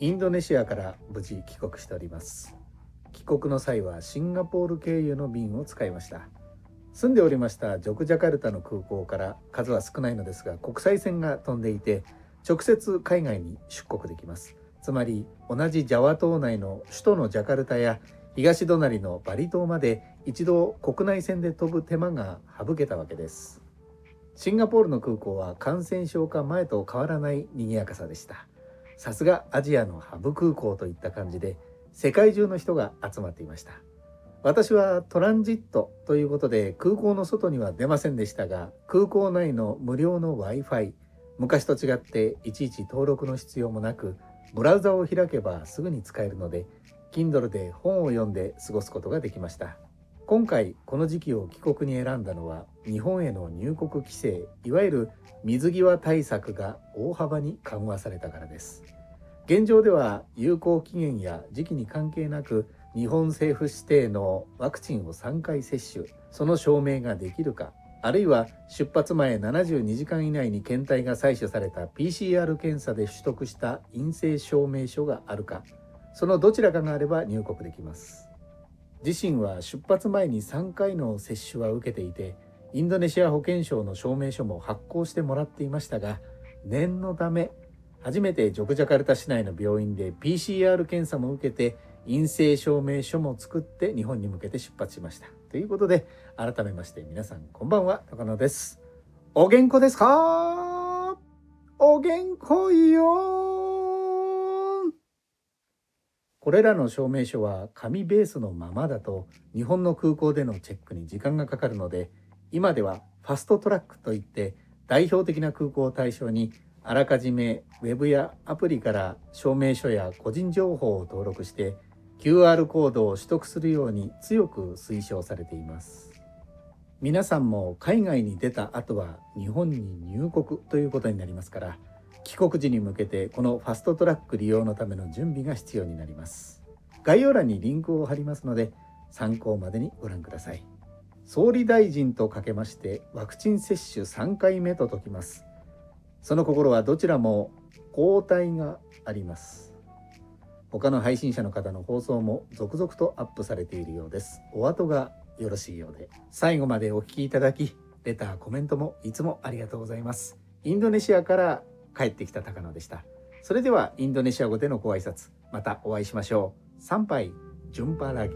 インドネシアから無事帰国しております。帰国の際はシンガポール経由の便を使いました。住んでおりましたジョクジャカルタの空港から数は少ないのですが国際線が飛んでいて直接海外に出国できます。つまり同じジャワ島内の首都のジャカルタや東隣のバリ島まで一度国内線で飛ぶ手間が省けたわけです。シンガポールの空港は感染症化前と変わらない賑やかさでした。さすがアジアのハブ空港といった感じで世界中の人が集まっていました。私はトランジットということで空港の外には出ませんでしたが空港内の無料の Wi-Fi 昔と違っていちいち登録の必要もなくブラウザを開けばすぐに使えるので Kindle で本を読んで過ごすことができました。今回この時期を帰国に選んだのは日本への入国規制いわゆる水際対策が大幅に緩和されたからです。現状では有効期限や時期に関係なく日本政府指定のワクチンを3回接種その証明ができるかあるいは出発前72時間以内に検体が採取された PCR 検査で取得した陰性証明書があるかそのどちらかがあれば入国できます。自身は出発前に3回の接種は受けていてインドネシア保健省の証明書も発行してもらっていましたが念のため初めてジョクジャカルタ市内の病院で PCR 検査も受けて陰性証明書も作って日本に向けて出発しました。ということで改めまして皆さんこんばんは高野です。お元気ですか？お元気よこれらの証明書は紙ベースのままだと日本の空港でのチェックに時間がかかるので今ではファストトラックといって代表的な空港を対象にあらかじめウェブやアプリから証明書や個人情報を登録して QR コードを取得するように強く推奨されています。皆さんも海外に出た後は日本に入国ということになりますから帰国時に向けてこのファストトラック利用のための準備が必要になります。概要欄にリンクを貼りますので参考までにご覧ください。総理大臣とかけましてワクチン接種3回目と説きます。その心はどちらも抗体があります。他の配信者の方の放送も続々とアップされているようです。お後がよろしいようで。最後までお聴きいただきレターコメントもいつもありがとうございます。インドネシアから帰ってきた高野でした。それではインドネシア語でのご挨拶またお会いしましょう。参拝ジュンパラギ。